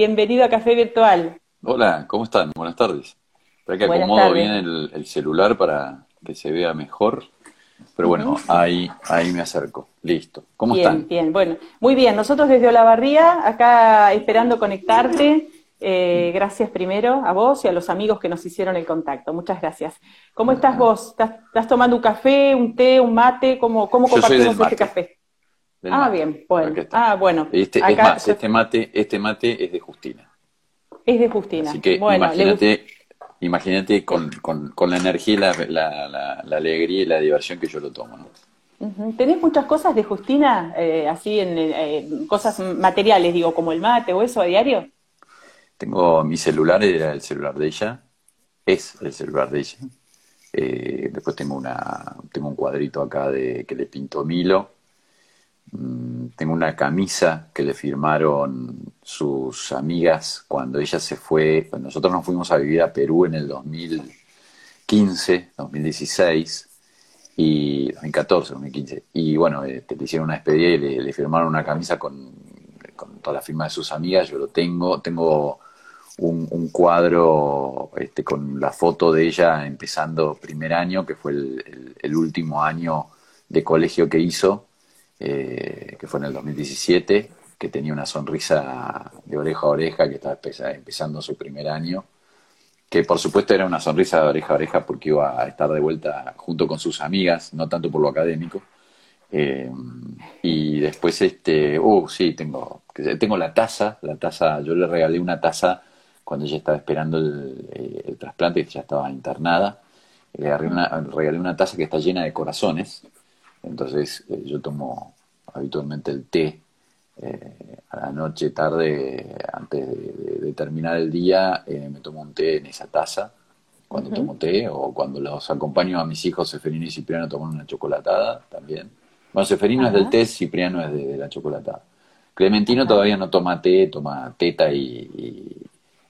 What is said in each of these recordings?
Bienvenido a Café Virtual. Hola, ¿cómo están? Buenas tardes. Espera que acomodo bien el, celular para que se vea mejor. Pero bueno, ahí, ahí me acerco. Listo. ¿Cómo están? Bien, bueno. Muy bien. Nosotros desde Olavarría, acá esperando conectarte. Eh, gracias primero a vos y a los amigos que nos hicieron el contacto. Muchas gracias. ¿Cómo estás vos? ¿Estás, tomando un café, un té, un mate? ¿Cómo, cómo compartimos este café? Ah, bien, bueno. Ah, bueno. Este, es más, este mate, este mate es de Justina. Es de Justina. Así que imagínate, imagínate con, con, la energía, la, la, alegría y la diversión que yo lo tomo. ¿no? ¿Tenés muchas cosas de Justina, eh, así en eh, cosas materiales, digo, como el mate o eso a diario? Tengo mi celular, era el celular de ella, es el celular de ella. Eh, después tengo una tengo un cuadrito acá de que le pinto Milo tengo una camisa que le firmaron sus amigas cuando ella se fue, nosotros nos fuimos a vivir a Perú en el 2015, 2016 y 2014, 2015. Y bueno, eh, le hicieron una despedida y le, firmaron una camisa con, toda la firma de sus amigas. Yo lo tengo, tengo un, cuadro este, con la foto de ella empezando primer año, que fue el último año de colegio que hizo eh, que fue en el 2017, que tenía una sonrisa de oreja a oreja, que estaba empezando su primer año, que por supuesto era una sonrisa de oreja a oreja porque iba a estar de vuelta junto con sus amigas, no tanto por lo académico. Eh, y después, este, uh, sí, tengo, tengo la taza, la taza, yo le regalé una taza cuando ella estaba esperando el, eh, trasplante, que ya estaba internada. Le regalé una, regalé una taza que está llena de corazones, entonces eh, yo tomo habitualmente el té eh, a la noche, tarde, antes de, terminar el día, eh, me tomo un té en esa taza cuando tomo té o cuando los acompaño a mis hijos Seferino y Cipriano a tomar una chocolatada también. Bueno, Seferino es del té, Cipriano es de, la chocolatada. Clementino todavía no toma té, toma teta y,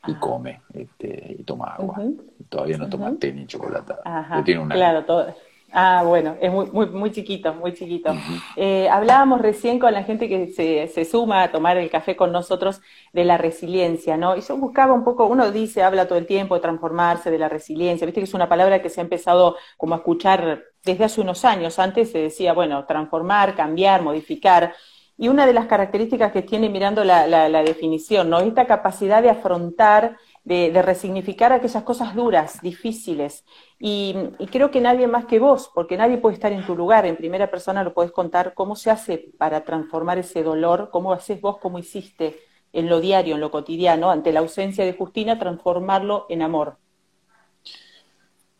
y, come, este, y toma agua. Todavía no toma té ni chocolatada. Tiene una... Claro, todo Ah, bueno, es muy, muy, muy chiquito, muy chiquito. Eh, hablábamos recién con la gente que se, se, suma a tomar el café con nosotros de la resiliencia, ¿no? Y yo buscaba un poco, uno dice, habla todo el tiempo de transformarse, de la resiliencia, viste que es una palabra que se ha empezado como a escuchar desde hace unos años. Antes se decía, bueno, transformar, cambiar, modificar. Y una de las características que tiene mirando la, la, la definición, ¿no? Esta capacidad de afrontar de, resignificar aquellas cosas duras, difíciles. Y, creo que nadie más que vos, porque nadie puede estar en tu lugar, en primera persona lo puedes contar, cómo se hace para transformar ese dolor, cómo haces vos, cómo hiciste en lo diario, en lo cotidiano, ante la ausencia de Justina, transformarlo en amor.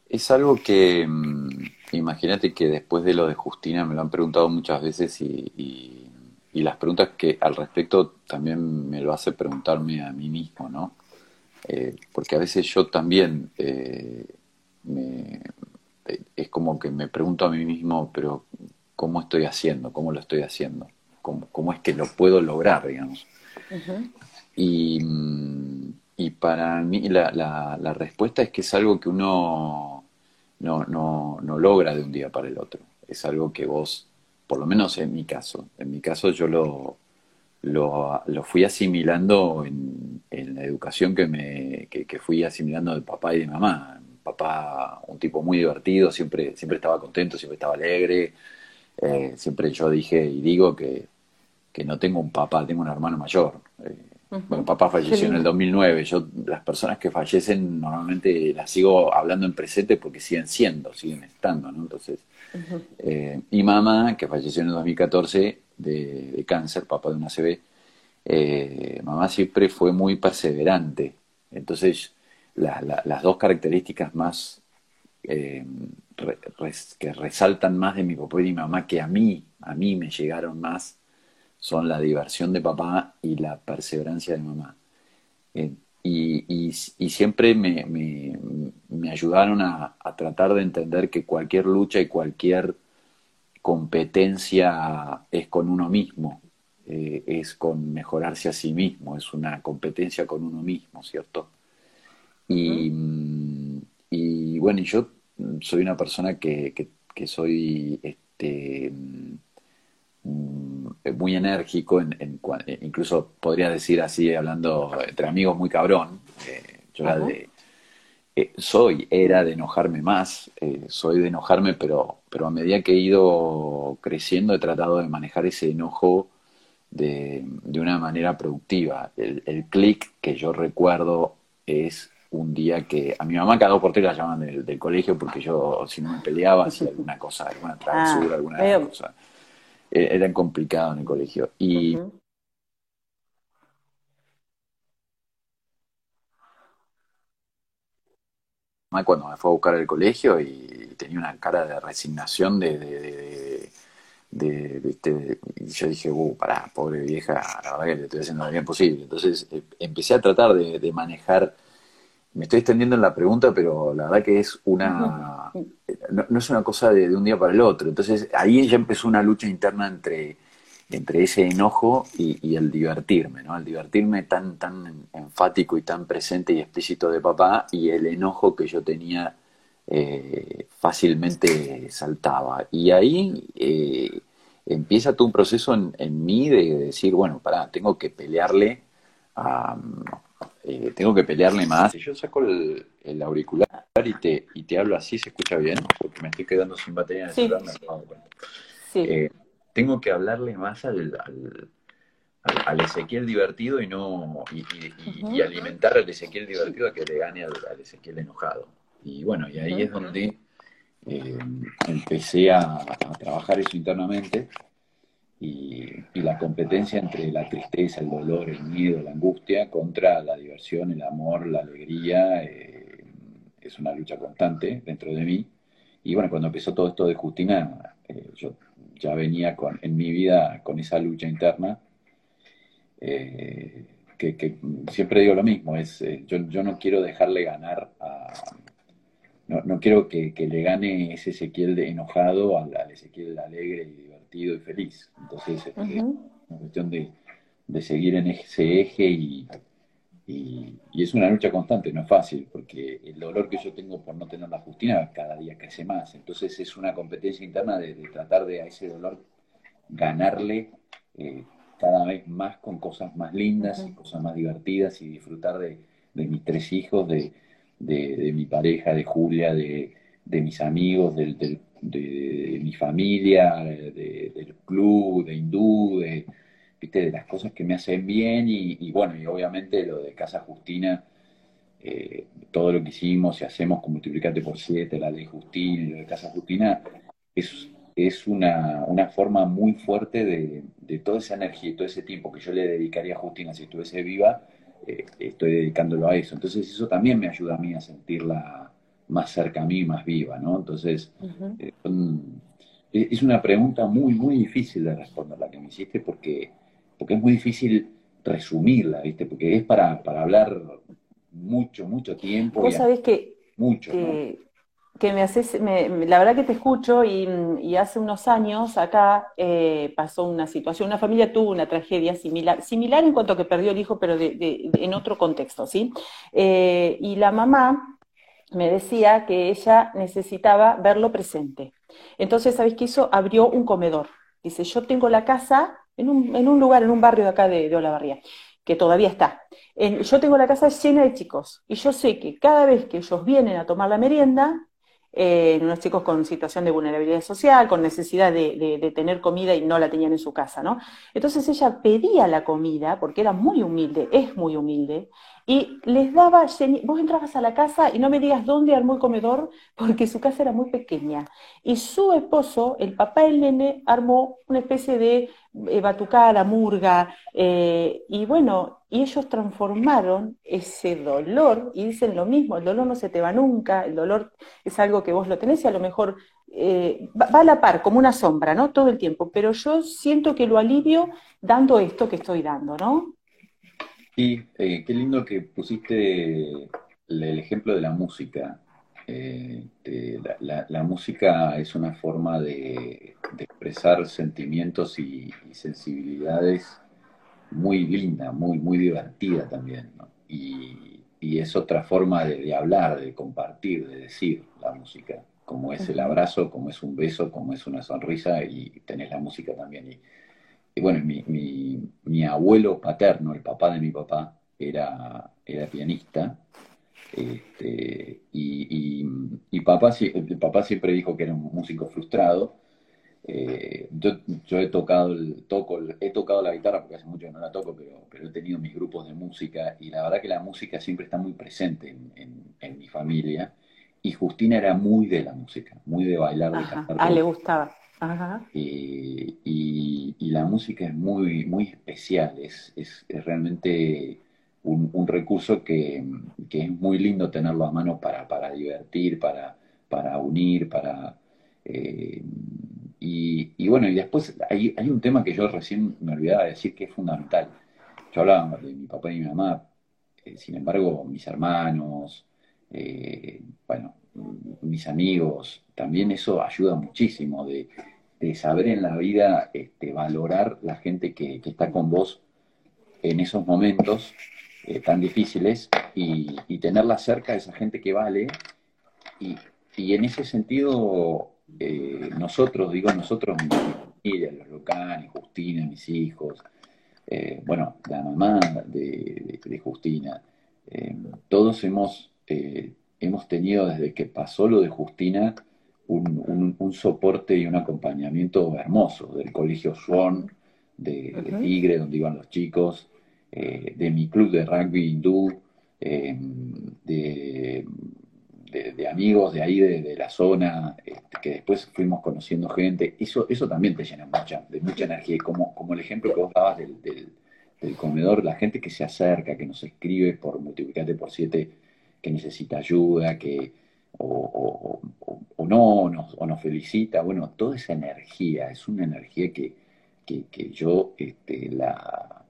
Es algo que, mm, imagínate que después de lo de Justina me lo han preguntado muchas veces y, y las preguntas que al respecto también me lo hace preguntarme a mí mismo, ¿no? Eh, porque a veces yo también eh, es como que me pregunto a mí mismo, pero ¿cómo estoy haciendo? ¿Cómo lo estoy haciendo? ¿Cómo, es que lo puedo lograr, digamos? y, para mí la, la, respuesta es que es algo que uno no, no, no logra de un día para el otro. Es algo que vos, por lo menos en mi caso, en mi caso yo lo, lo, lo fui asimilando en, en, la educación que, me, que, fui asimilando de papá y de mamá. Papá, un tipo muy divertido, siempre, siempre estaba contento, siempre estaba alegre. Eh, siempre yo dije y digo que, que, no tengo un papá, tengo un hermano mayor. Eh, bueno, papá falleció en el 2009. Yo, las personas que fallecen normalmente las sigo hablando en presente porque siguen siendo, siguen estando, ¿no? Entonces, eh, y mamá, que falleció en el 2014, de, cáncer, papá de una CB, eh, mamá siempre fue muy perseverante. Entonces, las dos características más eh, que resaltan más de mi papá y mi mamá, que a mí, a mí me llegaron más, son la diversión de papá y la perseverancia de mamá. Eh, y, siempre me, me, ayudaron a, a, tratar de entender que cualquier lucha y cualquier competencia es con uno mismo, eh, es con mejorarse a sí mismo, es una competencia con uno mismo, ¿cierto? Y, y bueno, yo soy una persona que, que, soy este, mm, eh, muy enérgico, en, eh, incluso podría decir así, hablando entre amigos, muy cabrón. yo era de, soy, era de enojarme más, soy de enojarme, pero, pero a medida que he ido creciendo he tratado de manejar ese enojo de, de una manera productiva. El, el clic que yo recuerdo es un día que a mi mamá cada dos por tres la llamaban del, colegio porque yo, si no me peleaba, hacía alguna cosa, alguna travesura, ah, alguna cosa. E, era complicado en el colegio. Y. cuando me fue a buscar al colegio y tenía una cara de resignación de, de, de, y yo dije, uh, pará, pobre vieja, la verdad que le estoy haciendo lo bien posible. Entonces eh, empecé a tratar de, manejar me estoy extendiendo en la pregunta, pero la verdad que es una. No, es una cosa de, un día para el otro. Entonces ahí ya empezó una lucha interna entre, entre ese enojo y, el divertirme, ¿no? El divertirme tan, tan enfático y tan presente y explícito de papá y el enojo que yo tenía eh, fácilmente saltaba. Y ahí eh, empieza todo un proceso en, en mí de decir, bueno, pará, tengo que pelearle a eh, tengo que pelearle más. Si yo saco el, auricular y te, y te hablo así, ¿se escucha bien? Porque me estoy quedando sin batería en el celular. Eh, tengo que hablarle más al, al, Ezequiel divertido y no y, alimentar al Ezequiel divertido a que le gane al, Ezequiel enojado. Y bueno, y ahí es donde eh, empecé a, a trabajar eso internamente y, la competencia entre la tristeza, el dolor, el miedo, la angustia contra la diversión, el amor, la alegría, eh, es una lucha constante dentro de mí. Y bueno, cuando empezó todo esto de Justina, eh, yo ya venía con, en mi vida con esa lucha interna, eh, que, siempre digo lo mismo, es yo, yo no quiero dejarle ganar a, no, no quiero que, que, le gane ese Ezequiel de enojado al, al Ezequiel alegre y y feliz. Entonces, es una cuestión de, de, seguir en ese eje y, y, es una lucha constante, no es fácil, porque el dolor que yo tengo por no tener la Justina cada día crece más. Entonces es una competencia interna de, tratar de a ese dolor ganarle eh, cada vez más con cosas más lindas y cosas más divertidas y disfrutar de, de mis tres hijos, de, de, mi pareja, de Julia, de, mis amigos, del, del, de, mi familia, del club, de hindú, de, ¿viste? de las cosas que me hacen bien y, bueno, y obviamente lo de Casa Justina, eh, todo lo que hicimos y hacemos con multiplicante por siete, la ley Justina y lo de Casa Justina, es, es una, una forma muy fuerte de, de, toda esa energía y todo ese tiempo que yo le dedicaría a Justina si estuviese viva, eh, estoy dedicándolo a eso. Entonces eso también me ayuda a mí a sentirla más cerca a mí, más viva, ¿no? Entonces, eh, es una pregunta muy, muy difícil de responder la que me hiciste porque, porque es muy difícil resumirla, ¿viste? Porque es para, para hablar mucho, mucho tiempo. Vos sabés que, mucho, que, me haces, la verdad que te escucho y, hace unos años acá eh, pasó una situación, una familia tuvo una tragedia similar, similar en cuanto a que perdió el hijo, pero de, en otro contexto, ¿sí? Eh, y la mamá me decía que ella necesitaba verlo presente. Entonces, ¿sabéis qué hizo? Abrió un comedor. Dice, yo tengo la casa en un, en un lugar, en un barrio de acá de, de Olavarría, que todavía está. yo tengo la casa llena de chicos y yo sé que cada vez que ellos vienen a tomar la merienda, eh, unos chicos con situación de vulnerabilidad social, con necesidad de, de, tener comida y no la tenían en su casa, ¿no? Entonces ella pedía la comida, porque era muy humilde, es muy humilde, y les daba, vos entrabas a la casa y no me digas dónde armó el comedor, porque su casa era muy pequeña. Y su esposo, el papá del nene, armó una especie de eh, batucada, murga, eh, y bueno, y ellos transformaron ese dolor, y dicen lo mismo, el dolor no se te va nunca, el dolor es algo que vos lo tenés y a lo mejor eh, va, va, a la par, como una sombra, ¿no? Todo el tiempo, pero yo siento que lo alivio dando esto que estoy dando, ¿no? Sí, eh, qué lindo que pusiste el ejemplo de la música. Eh, la, música es una forma de, expresar sentimientos y, sensibilidades muy linda, muy, muy divertida también. Y, es otra forma de, hablar, de compartir, de decir la música, como es el abrazo, como es un beso, como es una sonrisa y tenés la música también. Y bueno, mi, mi, mi, abuelo paterno, el papá de mi papá, era, era pianista. Este, y, y, papá, el papá siempre dijo que era un músico frustrado. Eh, yo, yo, he tocado el, toco, he tocado la guitarra porque hace mucho que no la toco, pero, pero he tenido mis grupos de música y la verdad que la música siempre está muy presente en, en, mi familia. Y Justina era muy de la música, muy de bailar, de cantar. Ah, le gustaba. Eh, y, la música es muy, muy especial, es, es, realmente un, recurso que, es muy lindo tenerlo a mano para, para divertir, para, para unir, para... Eh, y, bueno, y después hay, hay un tema que yo recién me olvidaba de decir que es fundamental. Yo hablaba de mi papá y mi mamá, eh, sin embargo, mis hermanos, bueno, mis amigos, también eso ayuda muchísimo de, saber en la vida este, valorar la gente que, está con vos en esos momentos eh, tan difíciles y, tenerla cerca de esa gente que vale. Y, en ese sentido, eh, nosotros, digo nosotros, mi familia, los locales, Justina, mis hijos, eh, bueno, la mamá de, Justina, todos hemos hemos tenido desde que pasó lo de Justina un, soporte y un acompañamiento hermoso del Colegio Swan, de, Tigre, donde iban los chicos, eh, de mi club de rugby hindú, eh, de, amigos de ahí, de, la zona, este, que después fuimos conociendo gente. Eso, eso también te llena mucha, de mucha energía. Y como, como el ejemplo que vos dabas del, del, comedor, la gente que se acerca, que nos escribe por multiplicarte por siete que necesita ayuda, que o, no, nos, o nos felicita. Bueno, toda esa energía, es una energía que, que, yo este, la,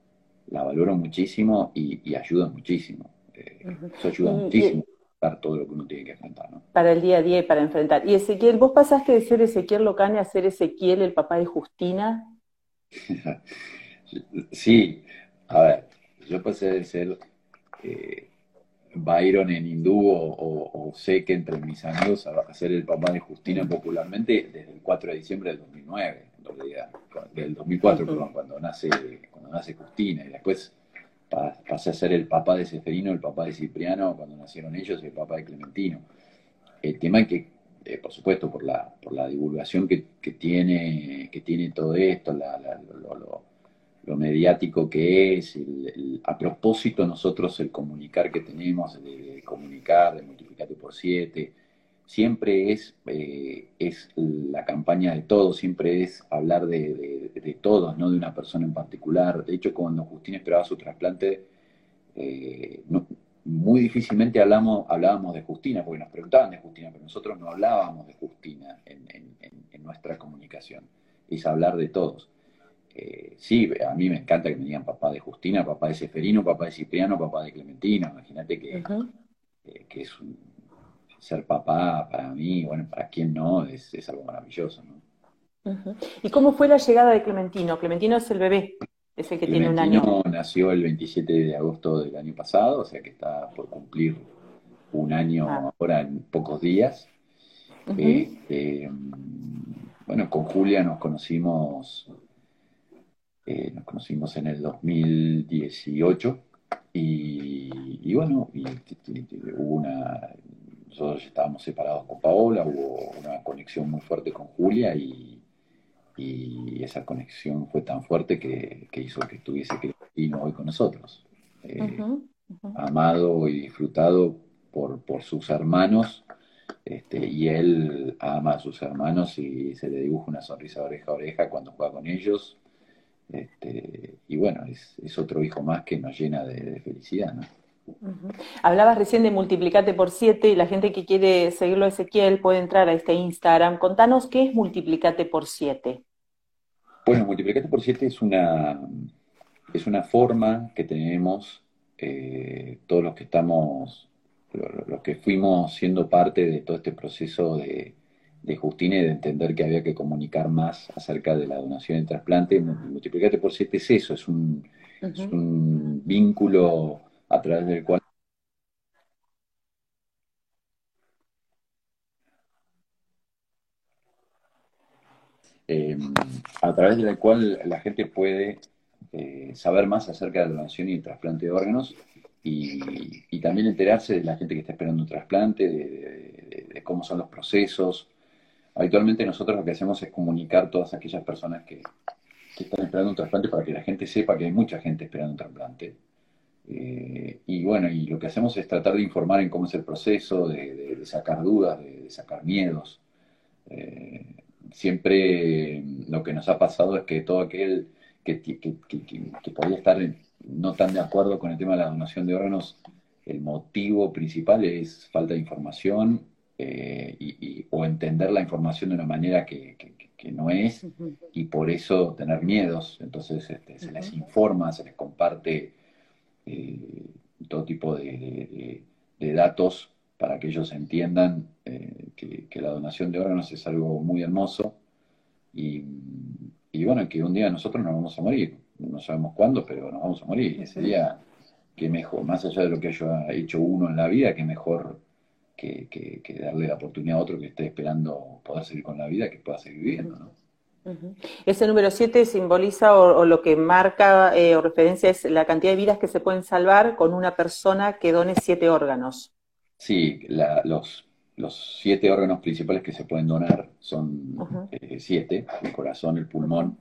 la, valoro muchísimo y, ayuda muchísimo. Eh, eso ayuda muchísimo para todo lo que uno tiene que enfrentar. ¿no? Para el día a día y para enfrentar. Y Ezequiel, ¿vos pasaste de ser Ezequiel Locane a ser Ezequiel, el papá de Justina? sí, a ver, yo pasé de ser eh, Byron en hindú o, sé que entre mis amigos a, ser el papá de Justina popularmente desde el 4 de diciembre del 2009, en realidad, del 2004, perdón, cuando nace, cuando nace Justina, y después pasé a ser el papá de Seferino, el papá de Cipriano, cuando nacieron ellos, y el papá de Clementino. El tema es que, eh, por supuesto, por la, por la divulgación que, tiene, que tiene todo esto, la, lo lo mediático que es, a propósito nosotros el comunicar que tenemos, de, comunicar, de multiplicarte por siete, siempre es, eh, es la campaña de todos, siempre es hablar de, de, todos, no de una persona en particular. De hecho, cuando Justina esperaba su trasplante, eh, muy difícilmente hablamos, hablábamos de Justina, porque nos preguntaban de Justina, pero nosotros no hablábamos de Justina en, en nuestra comunicación, es hablar de todos. Eh, sí, a mí me encanta que me digan papá de Justina, papá de Seferino, papá de Cipriano, papá de Clementina. Imagínate que, eh, que es un, ser papá para mí, bueno, para quien no, es, algo maravilloso. ¿no? ¿Y cómo fue la llegada de Clementino? Clementino es el bebé, es el que tiene un año. nació el 27 de agosto del año pasado, o sea que está por cumplir un año ah. ahora en pocos días. Este, bueno, con Julia nos conocimos eh, nos conocimos en el 2018 y, bueno, y, hubo una, nosotros estábamos separados con Paola, hubo una conexión muy fuerte con Julia y, esa conexión fue tan fuerte que, hizo que estuviese Cristino hoy con nosotros. Eh, amado y disfrutado por, por sus hermanos. Este, y él ama a sus hermanos y se le dibuja una sonrisa oreja a oreja cuando juega con ellos. Este, y bueno, es, otro hijo más que nos llena de, felicidad. ¿no? Hablabas recién de multiplicate por siete y la gente que quiere seguirlo a Ezequiel puede entrar a este Instagram. Contanos qué es multiplicate por siete. Bueno, multiplicate por siete es una, es una forma que tenemos eh, todos los que estamos, los que fuimos siendo parte de todo este proceso de, de Justina y de entender que había que comunicar más acerca de la donación y trasplante. Multiplicate por siete es eso, es un, vínculo a través del cual em, a través de la cual la gente puede eh, saber más acerca de la donación y el trasplante de órganos y, también enterarse de la gente que está esperando un trasplante, de, cómo son los procesos. Habitualmente nosotros lo que hacemos es comunicar todas aquellas personas que, están esperando un trasplante para que la gente sepa que hay mucha gente esperando un trasplante. Eh, y bueno, y lo que hacemos es tratar de informar en cómo es el proceso, de, sacar dudas, de, sacar miedos. Eh, siempre lo que nos ha pasado es que todo aquel que, que, podía estar no tan de acuerdo con el tema de la donación de órganos, el motivo principal es falta de información eh, y, o entender la información de una manera que, no es y por eso tener miedos. Entonces este, se les informa, se les comparte eh, todo tipo de, datos para que ellos entiendan eh, que, la donación de órganos es algo muy hermoso. Y, y bueno, que un día nosotros nos vamos a morir. No sabemos cuándo, pero nos vamos a morir. Y ese día, qué mejor, más allá de lo que haya hecho uno en la vida, qué mejor que, darle la oportunidad a otro que esté esperando poder seguir con la vida, que pueda seguir viviendo, ¿no? Ese número 7 simboliza o, lo que marca eh, o referencia es la cantidad de vidas que se pueden salvar con una persona que done siete órganos. Sí, los, los siete órganos principales que se pueden donar son eh, siete, el corazón, el pulmón,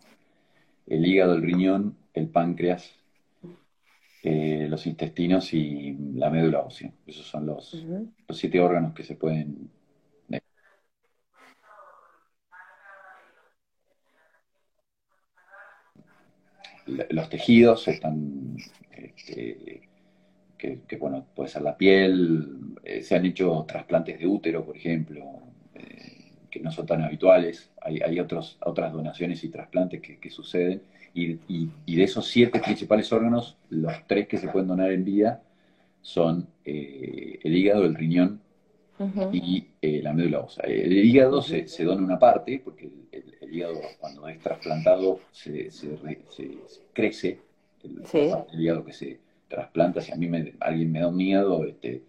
el hígado, el riñón, el páncreas, eh, los intestinos y la médula ósea. Esos son los, los siete órganos que se pueden... Los tejidos están, este, que, bueno, puede ser la piel, eh, se han hecho trasplantes de útero, por ejemplo, eh, que no son tan habituales. Hay, otros, otras donaciones y trasplantes que, suceden, y, de esos siete principales órganos, los tres que se pueden donar en vida son eh, el hígado, el riñón y eh, la médula ósea. El hígado se, dona una parte, porque el, hígado cuando es trasplantado se, crece, el, hígado que se trasplanta, si a mí me, alguien me da un miedo, este,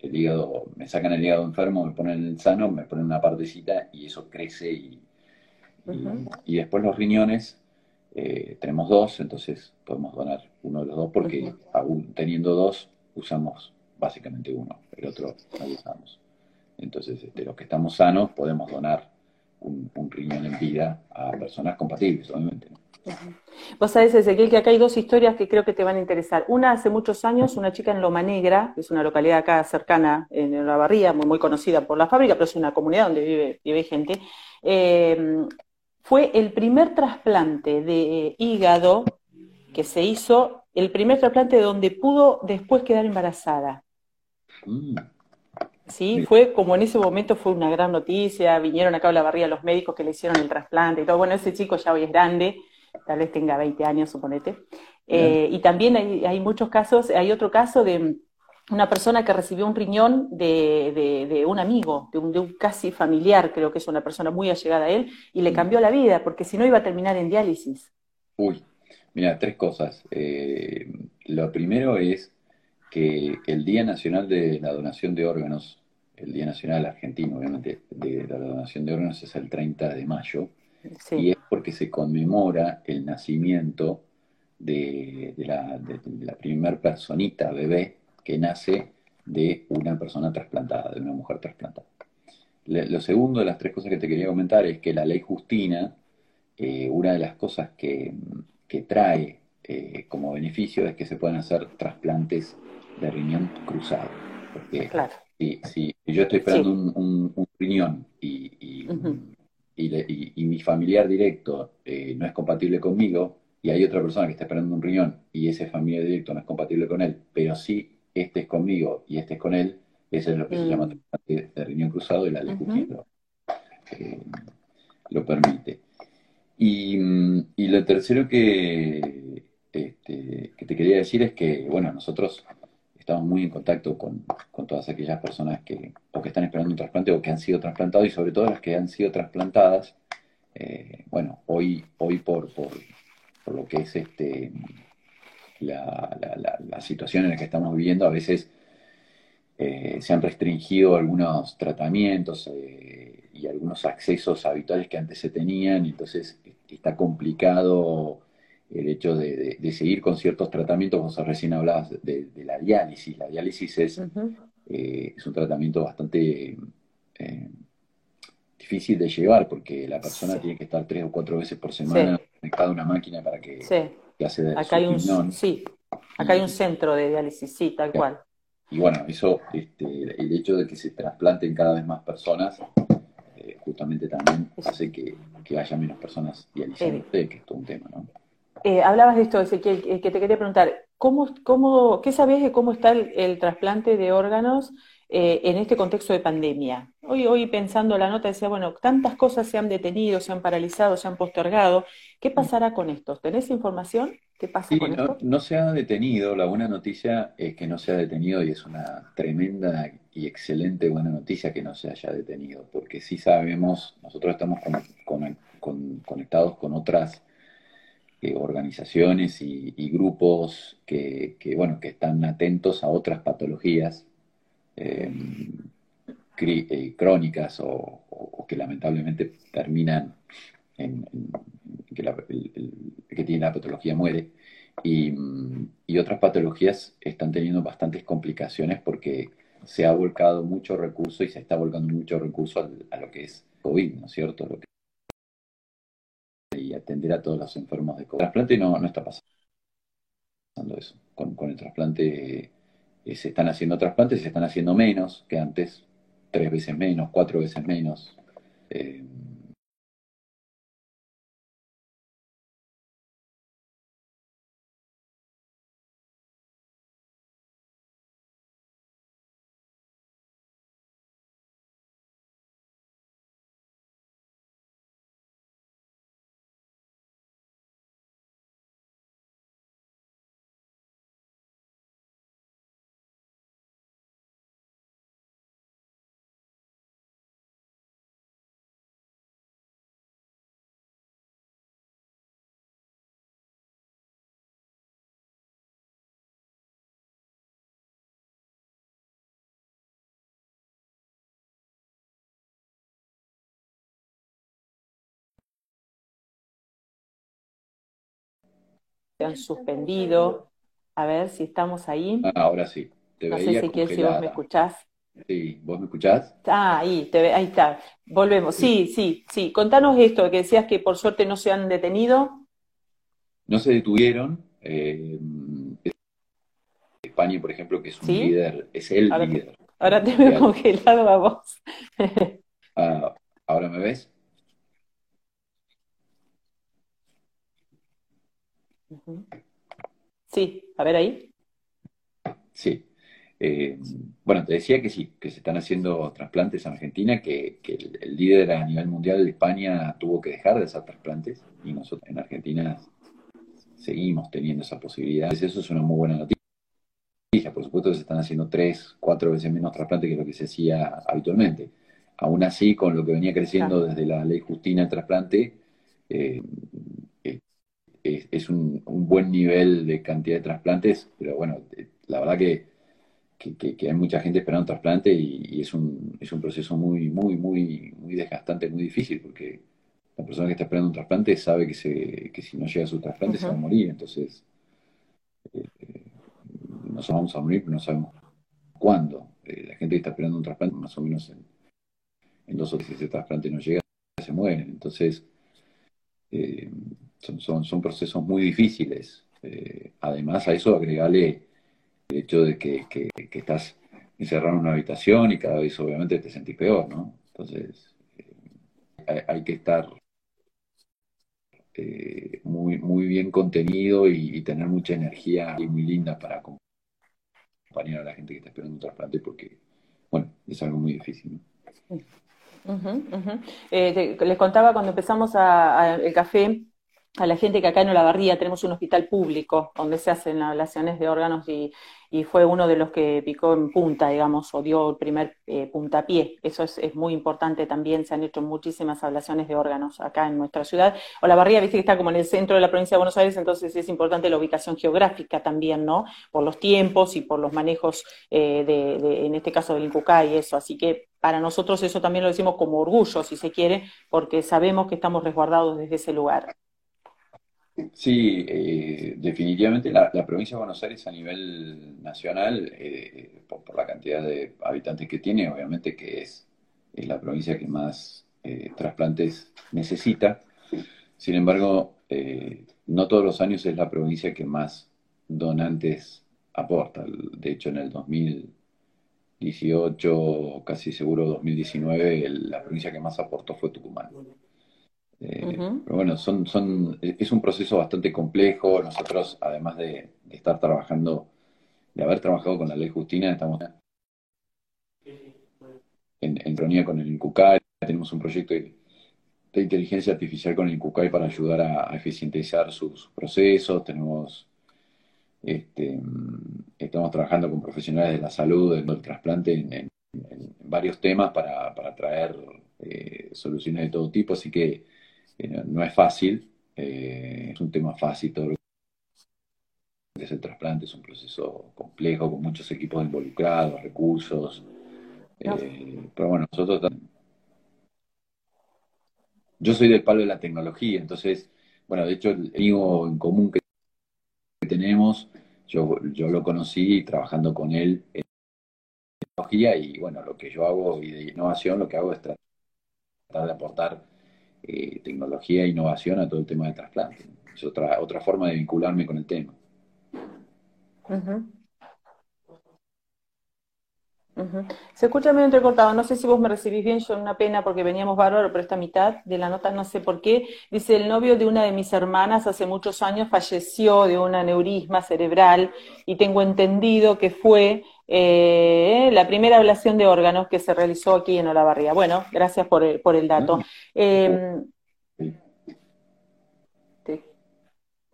el hígado, me sacan el hígado enfermo, me ponen el sano, me ponen una partecita y eso crece y, y, después los riñones, eh, tenemos dos, entonces podemos donar uno de los dos porque aún teniendo dos, usamos básicamente uno, el otro no usamos. Entonces, de este, los que estamos sanos, podemos donar un, riñón en vida a personas compatibles, obviamente. Vos sabés, Ezequiel, que acá hay dos historias que creo que te van a interesar. Una hace muchos años, una chica en Loma Negra, que es una localidad acá cercana en la Barría, muy, muy conocida por la fábrica, pero es una comunidad donde vive, vive gente. Eh, fue el primer trasplante de hígado que se hizo, el primer trasplante donde pudo después quedar embarazada. Mm. Sí, fue como en ese momento fue una gran noticia, vinieron acá a la barriga los médicos que le hicieron el trasplante y todo. Bueno, ese chico ya hoy es grande, tal vez tenga 20 años, suponete. Eh, y también hay, hay, muchos casos, hay otro caso de una persona que recibió un riñón de, un amigo, de un, casi familiar, creo que es una persona muy allegada a él, y le mm. cambió la vida, porque si no iba a terminar en diálisis. Uy, mira, tres cosas. Eh, lo primero es que el Día Nacional de la Donación de Órganos, el Día Nacional Argentino, obviamente, de la donación de órganos es el 30 de mayo, y es porque se conmemora el nacimiento de, la, de la primer personita, bebé, que nace de una persona trasplantada, de una mujer trasplantada. Lo segundo de las tres cosas que te quería comentar es que la ley Justina, eh, una de las cosas que, trae eh, como beneficio es que se pueden hacer trasplantes de riñón cruzado. Porque si, yo estoy esperando un, riñón y, y, mi familiar directo eh, no es compatible conmigo, y hay otra persona que está esperando un riñón y ese familiar directo no es compatible con él, pero sí este es conmigo y este es con él, eso es lo que se llama mm. de, de riñón cruzado y la ley eh, lo permite. Y, lo tercero que, este, que te quería decir es que, bueno, nosotros estamos muy en contacto con, todas aquellas personas que o que están esperando un trasplante o que han sido trasplantados y sobre todo las que han sido trasplantadas. Eh, bueno, hoy, hoy por, por, por, lo que es este la, situación en la que estamos viviendo, a veces eh, se han restringido algunos tratamientos eh, y algunos accesos habituales que antes se tenían, y entonces está complicado el hecho de, seguir con ciertos tratamientos. Vos recién hablabas de, la diálisis. La diálisis es, eh, es un tratamiento bastante difícil de llevar porque la persona tiene que estar tres o cuatro veces por semana conectada a una máquina para que, que hace Acá hay un, Sí, acá hay un centro de diálisis, sí, tal cual. Y bueno, eso, este, el hecho de que se trasplanten cada vez más personas, eh, justamente también hace que, haya menos personas dializadas, que es todo un tema, ¿no? Eh, hablabas de esto, Ezequiel, que te quería preguntar, ¿cómo, cómo, ¿qué sabés de cómo está el, trasplante de órganos eh, en este contexto de pandemia? Hoy, hoy pensando la nota decía, bueno, tantas cosas se han detenido, se han paralizado, se han postergado, ¿qué pasará con estos? ¿Tenés información? ¿Qué pasa con no, esto? No se ha detenido, la buena noticia es que no se ha detenido y es una tremenda y excelente buena noticia que no se haya detenido, porque sí sabemos, nosotros estamos conectados con otras eh, organizaciones y, grupos que, bueno, que están atentos a otras patologías eh, eh, crónicas o, que lamentablemente terminan en, que, la, que tiene la patología muere. Y, otras patologías están teniendo bastantes complicaciones porque se ha volcado mucho recurso y se está volcando mucho recurso a, lo que es COVID, ¿no es cierto? Lo que y atender a todos los enfermos de COVID. El trasplante no, no está pasando eso. Con, el trasplante eh, se están haciendo trasplantes, se están haciendo menos que antes, tres veces menos, cuatro veces menos. Eh, se han suspendido. A ver si estamos ahí. Ah, ahora sí. Te no sé si quieres, si vos me escuchás. Sí, ¿vos me escuchás? Ah, ahí, te, ahí está. Volvemos. Sí, sí, sí. Contanos esto, que decías que por suerte no se han detenido. No se detuvieron. Eh, España, por ejemplo, que es un líder, es el líder. ahora te veo congelado a vos. Ah, ¿Ahora me ves? Sí, a ver ahí. Sí. Eh, bueno, te decía que sí, que se están haciendo trasplantes en Argentina, que, el, líder a nivel mundial de España tuvo que dejar de hacer trasplantes y nosotros en Argentina seguimos teniendo esa posibilidad. Eso es una muy buena noticia. Por supuesto que se están haciendo tres, cuatro veces menos trasplantes que lo que se hacía habitualmente. Aún así, con lo que venía creciendo desde la ley Justina el trasplante, eh, es, un, buen nivel de cantidad de trasplantes, pero bueno, eh, la verdad que, hay mucha gente esperando un trasplante y, es, un, es un proceso muy, muy, muy, muy desgastante, muy difícil, porque la persona que está esperando un trasplante sabe que, se, que si no llega a su trasplante se va a morir, entonces eh, nos vamos a morir, pero no sabemos cuándo. Eh, la gente que está esperando un trasplante, más o menos en, en dos o tres, ese trasplante no llega, se mueren. Entonces, eh, son, son, procesos muy difíciles. Eh, además a eso agregale el hecho de que, estás encerrado en una habitación y cada vez obviamente te sentís peor, ¿no? Entonces eh, hay, que estar eh, muy, muy bien contenido y, tener mucha energía y muy linda para acompañar a la gente que está esperando un trasplante porque, bueno, es algo muy difícil. les contaba cuando empezamos a, el café a la gente que acá en Olavarría tenemos un hospital público donde se hacen ablaciones de órganos y, fue uno de los que picó en punta, digamos, o dio el primer eh, puntapié. Eso es, muy importante también, se han hecho muchísimas ablaciones de órganos acá en nuestra ciudad. Olavarría, viste que está como en el centro de la provincia de Buenos Aires, entonces es importante la ubicación geográfica también, ¿no? Por los tiempos y por los manejos, eh, de, en este caso del Incucay y eso. Así que para nosotros eso también lo decimos como orgullo, si se quiere, porque sabemos que estamos resguardados desde ese lugar. Sí, eh, definitivamente la, provincia de Buenos Aires a nivel nacional, eh, por, la cantidad de habitantes que tiene, obviamente que es, la provincia que más eh, trasplantes necesita. Sin embargo, no todos los años es la provincia que más donantes aporta. De hecho, en el 2018, casi seguro 2019, la provincia que más aportó fue Tucumán. Eh, pero bueno, son, son, es un proceso bastante complejo. Nosotros, además de, estar trabajando, de haber trabajado con la ley Justina, estamos en, en con el INCUCAI. Tenemos un proyecto de, inteligencia artificial con el INCUCAI para ayudar a, eficientizar sus, procesos. Tenemos, este, estamos trabajando con profesionales de la salud, del, trasplante, en, varios temas para, para traer eh, soluciones de todo tipo. Así que no es fácil, eh, es un tema fácil todo lo que es el trasplante, es un proceso complejo con muchos equipos involucrados, recursos, eh, pero bueno, nosotros también. Yo soy del palo de la tecnología, entonces, bueno, de hecho el amigo en común que tenemos, yo, yo lo conocí trabajando con él en tecnología y bueno, lo que yo hago y de innovación, lo que hago es tratar de aportar eh, tecnología e innovación a todo el tema de trasplante. Es otra, otra forma de vincularme con el tema. Se escucha medio entrecortado, no sé si vos me recibís bien, yo una pena porque veníamos bárbaro, pero esta mitad de la nota no sé por qué. Dice, el novio de una de mis hermanas hace muchos años falleció de un aneurisma cerebral y tengo entendido que fue eh, la primera ablación de órganos que se realizó aquí en Olavarría. Bueno, gracias por el, por el dato. Em,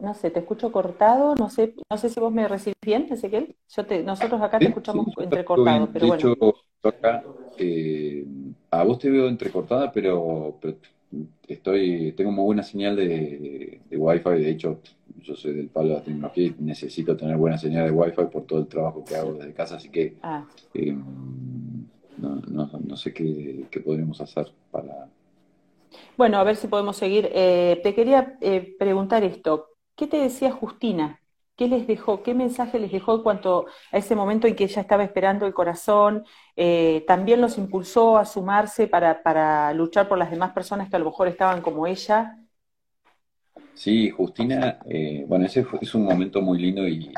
no sé, te escucho cortado, no sé, no sé si vos me recibís bien, Ezequiel. Yo te, nosotros acá te escuchamos entrecortado, pero bueno. Hecho, acá, eh, a vos te veo entrecortada, pero, estoy, tengo muy buena señal de, de, Wi-Fi, de hecho, yo soy del palo de la tecnología y necesito tener buena señal de Wi-Fi por todo el trabajo que hago desde casa, así que ah. eh, no, sé qué, qué podríamos hacer para, bueno, a ver si podemos seguir. Eh, te quería preguntar esto. ¿Qué te decía Justina? ¿Qué les dejó? ¿Qué mensaje les dejó en cuanto a ese momento en que ella estaba esperando el corazón? Eh, ¿También los impulsó a sumarse para, luchar por las demás personas que a lo mejor estaban como ella? Sí, Justina, eh, bueno, ese es un momento muy lindo y,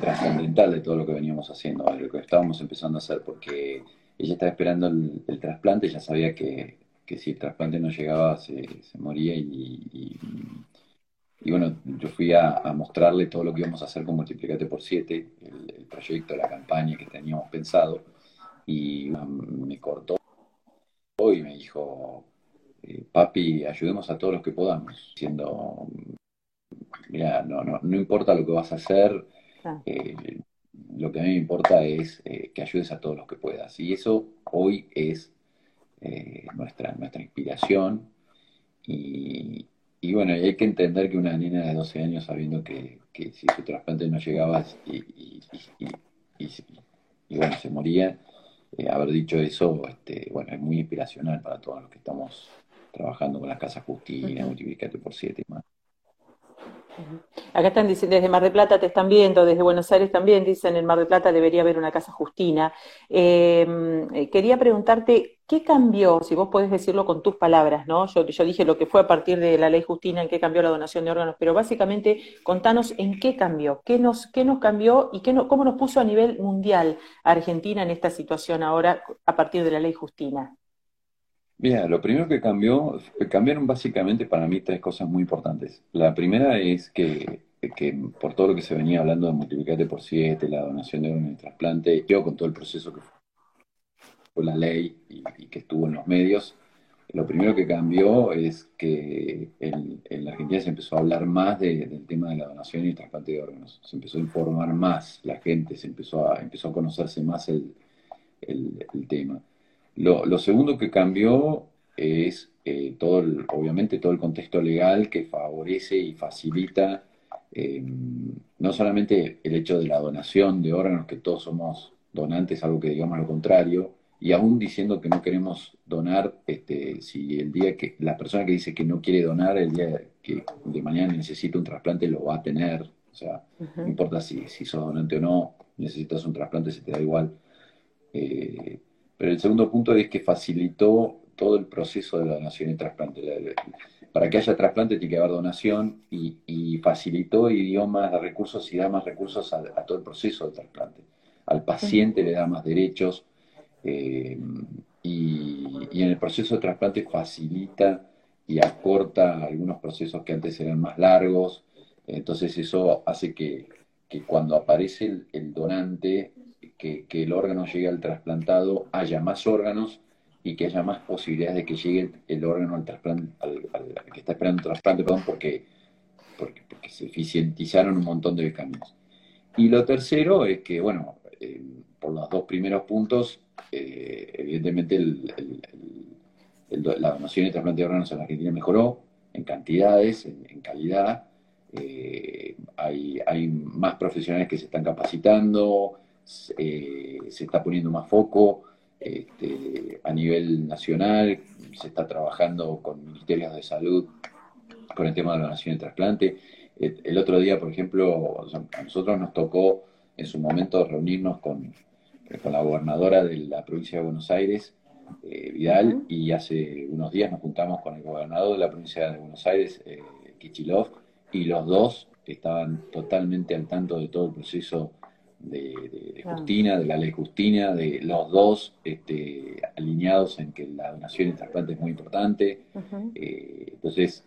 trascendental de todo lo que veníamos haciendo, de lo que estábamos empezando a hacer, porque ella estaba esperando el, trasplante, ella sabía que, si el trasplante no llegaba se, moría y bueno, yo fui a, mostrarle todo lo que íbamos a hacer con Multiplicate por 7, el, proyecto, la campaña que teníamos pensado. Y me cortó y me dijo, eh, papi, ayudemos a todos los que podamos. Diciendo, mira, no, no, no importa lo que vas a hacer, eh, lo que a mí me importa es eh, que ayudes a todos los que puedas. Y eso hoy es nuestra, nuestra inspiración. Y, y bueno, hay que entender que una niña de 12 años, sabiendo que, si su trasplante no llegaba y, bueno, se moría, eh, haber dicho eso, este, bueno, es muy inspiracional para todos los que estamos trabajando con la Casa Justina, multiplicate por siete y más. Acá están diciendo, desde Mar del Plata te están viendo, desde Buenos Aires también dicen, en Mar del Plata debería haber una casa Justina. Em, eh, quería preguntarte, ¿qué cambió, si vos podés decirlo con tus palabras, ¿no? Yo, dije lo que fue a partir de la ley Justina, en qué cambió la donación de órganos, pero básicamente contanos en qué cambió, qué nos, qué nos cambió y qué cómo nos puso a nivel mundial Argentina en esta situación ahora a partir de la ley Justina. Mira, lo primero que cambió, cambiaron básicamente para mí tres cosas muy importantes. La primera es que, por todo lo que se venía hablando de multiplicarte por siete, la donación de órganos y trasplante, yo con todo el proceso que fue la ley y, que estuvo en los medios, lo primero que cambió es que en, la Argentina se empezó a hablar más del tema de la donación y el trasplante de órganos. Se empezó a informar más la gente, se empezó a, empezó a conocerse más el, tema. Lo, segundo que cambió es eh, todo obviamente todo el contexto legal que favorece y facilita eh, no solamente el hecho de la donación de órganos, que todos somos donantes, algo que digamos lo contrario, y aún diciendo que no queremos donar, este, si el día que la persona que dice que no quiere donar, el día que de mañana necesita un trasplante, lo va a tener. O sea, no importa si, si sos donante o no, necesitas un trasplante, se te da igual. Eh, pero el segundo punto es que facilitó todo el proceso de la donación y trasplante. Para que haya trasplante tiene que haber donación y, facilitó y dio más recursos y da más recursos a, todo el proceso de trasplante. Al paciente le da más derechos, eh, y, en el proceso de trasplante facilita y acorta algunos procesos que antes eran más largos. Entonces eso hace que, cuando aparece el, donante, que, el órgano llegue al trasplantado, haya más órganos y que haya más posibilidades de que llegue el, órgano al, trasplante, que está esperando el trasplante, perdón, porque, porque, se eficientizaron un montón de caminos. Y lo tercero es que, bueno, eh, por los dos primeros puntos, eh, evidentemente la donación y trasplante de órganos en Argentina mejoró en cantidades, en, calidad. Eh, hay, más profesionales que se están capacitando, eh, se está poniendo más foco este, a nivel nacional, se está trabajando con ministerios de salud con el tema de la donación y trasplante. el otro día, por ejemplo, a nosotros nos tocó en su momento reunirnos con, con la gobernadora de la provincia de Buenos Aires, eh, Vidal, y hace unos días nos juntamos con el gobernador de la provincia de Buenos Aires, eh, Kichilov, y los dos estaban totalmente al tanto de todo el proceso de, Justina, de la ley Justina, de los dos este, alineados en que la donación y trasplante es muy importante. Eh, entonces,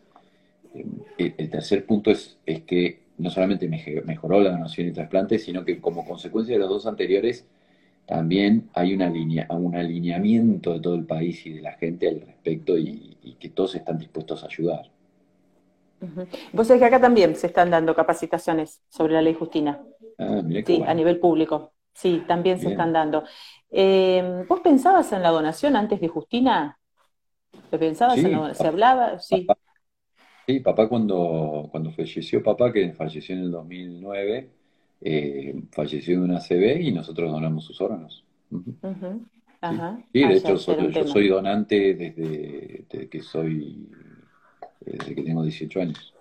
el, tercer punto es, es que no solamente mejoró la donación y trasplante, sino que como consecuencia de los dos anteriores, también hay una línea, un alineamiento de todo el país y de la gente al respecto y, que todos están dispuestos a ayudar. Vos sabés que acá también se están dando capacitaciones sobre la ley Justina. Ah, sí, a nivel público. Sí, también se están dando. Eh, ¿Vos pensabas en la donación antes de Justina? ¿Te pensabas en la ¿Se hablaba? Sí. sí, papá cuando, cuando falleció papá, que falleció en el 2009, eh, falleció de una CB y nosotros donamos sus órganos. Sí, de hecho yo soy donante desde, que soy, desde que tengo 18 años.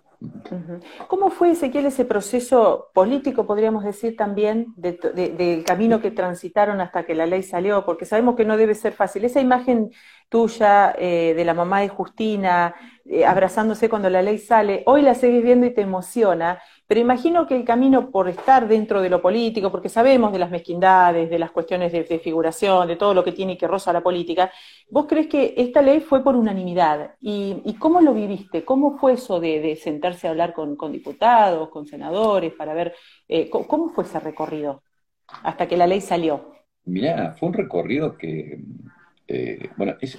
¿Cómo fue, Ezequiel, ese proceso político, podríamos decir también, del camino que transitaron hasta que la ley salió? Porque sabemos que no debe ser fácil. Esa imagen tuya eh, de la mamá de Justina, eh, abrazándose cuando la ley sale, hoy la seguís viendo y te emociona, pero imagino que el camino por estar dentro de lo político, porque sabemos de las mezquindades, de las cuestiones de, figuración, de todo lo que tiene que roza la política, ¿vos crees que esta ley fue por unanimidad? ¿Y, cómo lo viviste? ¿Cómo fue eso de, sentarse a hablar con, diputados, con senadores, para ver eh, ¿cómo, fue ese recorrido hasta que la ley salió? Mira, fue un recorrido que, eh, bueno, es,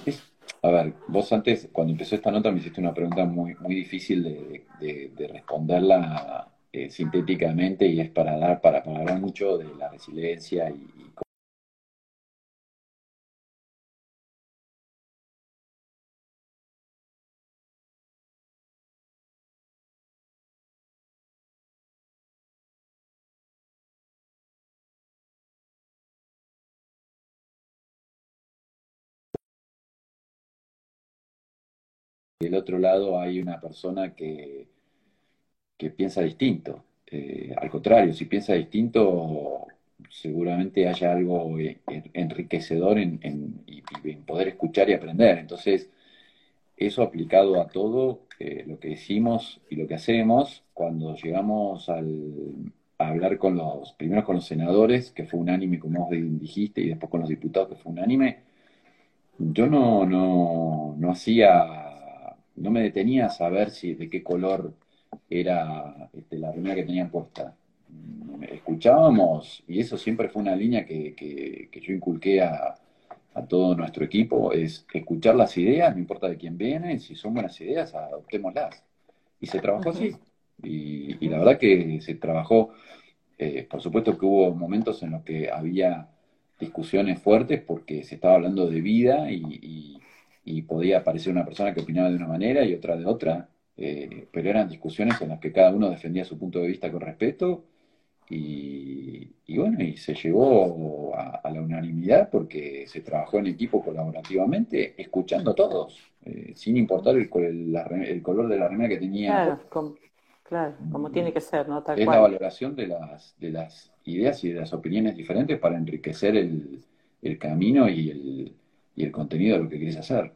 a ver, vos antes, cuando empezó esta nota, me hiciste una pregunta muy, muy difícil de, de responderla eh, sintéticamente y es para dar, para, hablar mucho de la resiliencia y, del otro lado hay una persona que que piensa distinto. Eh, al contrario, si piensa distinto, seguramente haya algo enriquecedor en, poder escuchar y aprender. Entonces, eso aplicado a todo eh, lo que decimos y lo que hacemos, cuando llegamos al, a hablar con los, primero con los senadores, que fue unánime, como vos dijiste, y después con los diputados, que fue unánime, yo no, no, no hacía, no me detenía a saber si de qué color era este, la remera que tenían puesta. Escuchábamos, y eso siempre fue una línea que, yo inculqué a, a todo nuestro equipo es escuchar las ideas, no importa de quién viene, si son buenas ideas, adoptémoslas. Y se trabajó así. Y, la verdad que se trabajó, eh, por supuesto que hubo momentos en los que había discusiones fuertes porque se estaba hablando de vida y, podía aparecer una persona que opinaba de una manera y otra de otra, eh, pero eran discusiones en las que cada uno defendía su punto de vista con respeto y, bueno, y se llegó a, la unanimidad porque se trabajó en equipo colaborativamente, escuchando a todos, eh, sin importar el, el, color de la remera que tenía. Claro, claro, como tiene que ser, ¿no? es la valoración de las, de las ideas y de las opiniones diferentes para enriquecer el, el camino y el, y el contenido de lo que quieres hacer.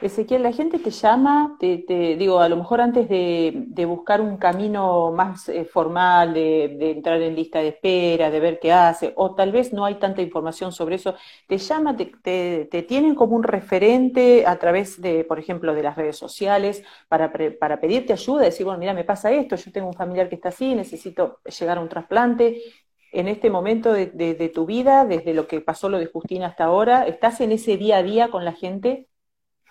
Ezequiel, la gente te llama, te, digo, a lo mejor antes de, buscar un camino más eh, formal, de, entrar en lista de espera, de ver qué hace, o tal vez no hay tanta información sobre eso, te llama, te, tienen como un referente a través de, por ejemplo, de las redes sociales para, para pedirte ayuda, decir, bueno, mira, me pasa esto, yo tengo un familiar que está así, necesito llegar a un trasplante. En este momento de, de tu vida, desde lo que pasó lo de Justina hasta ahora, ¿estás en ese día a día con la gente?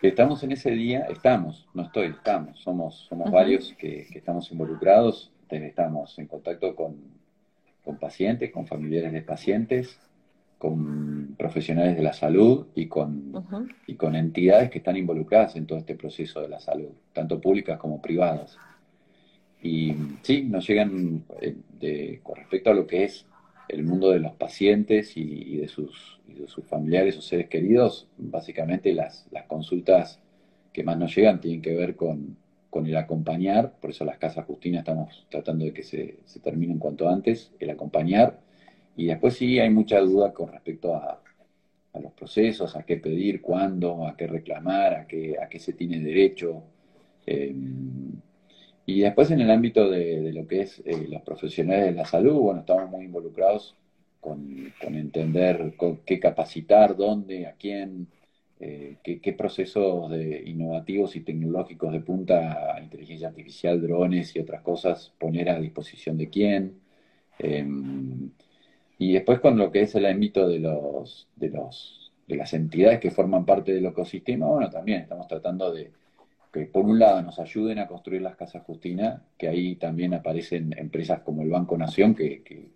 Estamos en ese día, estamos, no estoy, estamos, somos, somos varios que, estamos involucrados, estamos en contacto con, pacientes, con familiares de pacientes, con profesionales de la salud y con, y con entidades que están involucradas en todo este proceso de la salud, tanto públicas como privadas. Y sí, nos llegan eh, con respecto a lo que es el mundo de los pacientes y, de, sus, familiares o seres queridos, básicamente las, consultas que más nos llegan tienen que ver con, el acompañar, por eso las casas Justina estamos tratando de que se, se terminen cuanto antes, el acompañar, y después sí hay mucha duda con respecto a, los procesos, a qué pedir, cuándo, a qué reclamar, a qué, a qué se tiene derecho. Eh, y después en el ámbito de, lo que es eh, los profesionales de la salud, bueno, estamos muy involucrados con, entender qué capacitar, dónde, a quién, eh, qué, procesos de innovativos y tecnológicos de punta, inteligencia artificial, drones y otras cosas poner a disposición de quién. Em, y después con lo que es el ámbito de los, de los de las entidades que forman parte del ecosistema, bueno, también estamos tratando de, que por un lado nos ayuden a construir las casas Justina, que ahí también aparecen empresas como el Banco Nación, que, que,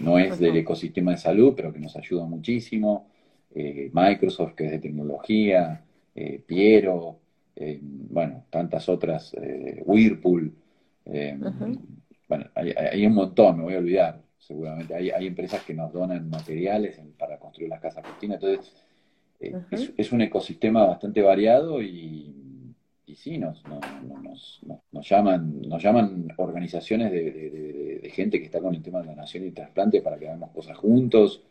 no es del ecosistema de salud, pero que nos ayuda muchísimo, eh, Microsoft, que es de tecnología, eh, Piero, eh, bueno, tantas otras, Whirlpool, bueno, hay, un montón, me voy a olvidar, seguramente. Hay, hay empresas que nos donan materiales para construir las casas Justina, entonces es, es un ecosistema bastante variado y sí, nos, nos, llaman, nos llaman organizaciones de, gente que está con el tema de la nación y trasplante para que hagamos cosas juntos.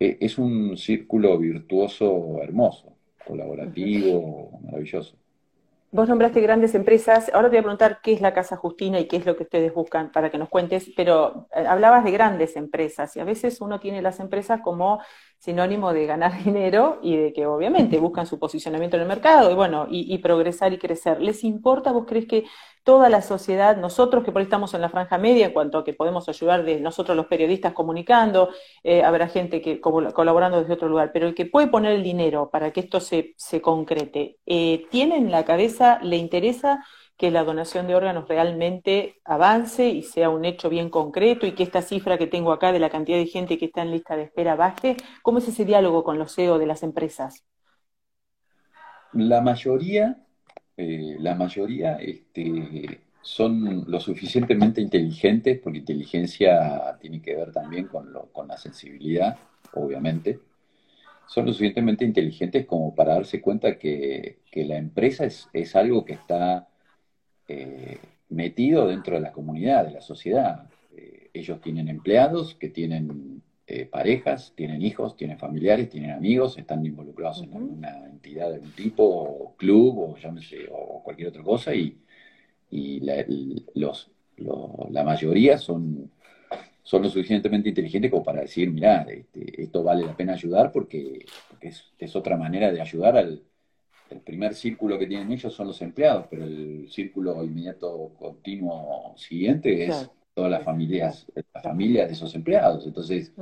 E, es un círculo virtuoso hermoso, colaborativo, maravilloso. Vos nombraste grandes empresas, ahora te voy a preguntar qué es la Casa Justina y qué es lo que ustedes buscan para que nos cuentes, pero eh, hablabas de grandes empresas y a veces uno tiene las empresas como sinónimo de ganar dinero y de que obviamente buscan su posicionamiento en el mercado y bueno, y, progresar y crecer. ¿Les importa? ¿Vos crees que toda la sociedad, nosotros que por ahí estamos en la franja media en cuanto a que podemos ayudar de nosotros los periodistas comunicando, eh, habrá gente que colaborando desde otro lugar, pero el que puede poner el dinero para que esto se, se concrete, eh, ¿tiene en la cabeza, le interesa que la donación de órganos realmente avance y sea un hecho bien concreto y que esta cifra que tengo acá de la cantidad de gente que está en lista de espera baje? ¿Cómo es ese diálogo con los CEO de las empresas? La mayoría, eh, la mayoría este, son lo suficientemente inteligentes, porque inteligencia tiene que ver también con, lo, con la sensibilidad, obviamente, son lo suficientemente inteligentes como para darse cuenta que, la empresa es, algo que está eh, metido dentro de la comunidad, de la sociedad. Eh, ellos tienen empleados que tienen eh, parejas, tienen hijos, tienen familiares, tienen amigos, están involucrados en una entidad de un tipo, o club, o llámese, o cualquier otra cosa, y, la, los, la mayoría son, son lo suficientemente inteligentes como para decir, mira, este, esto vale la pena ayudar porque, es, otra manera de ayudar al, el primer círculo que tienen ellos son los empleados, pero el círculo inmediato continuo siguiente es todas las familias, las familias de esos empleados. Entonces,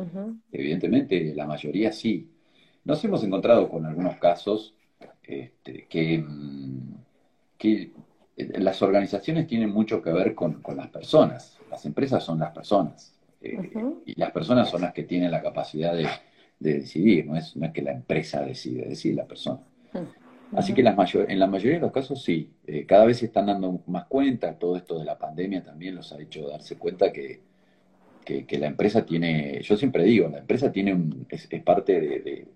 evidentemente, la mayoría sí. Nos hemos encontrado con algunos casos este, que, mm, que eh, las organizaciones tienen mucho que ver con, las personas. Las empresas son las personas. Eh, y las personas son las que tienen la capacidad de, decidir. No es, no es que la empresa decide, decide la persona. Así que las mayor, en la mayoría de los casos sí, eh, cada vez se están dando más cuenta, todo esto de la pandemia también los ha hecho darse cuenta que, que, la empresa tiene, yo siempre digo, la empresa tiene un, es, parte de,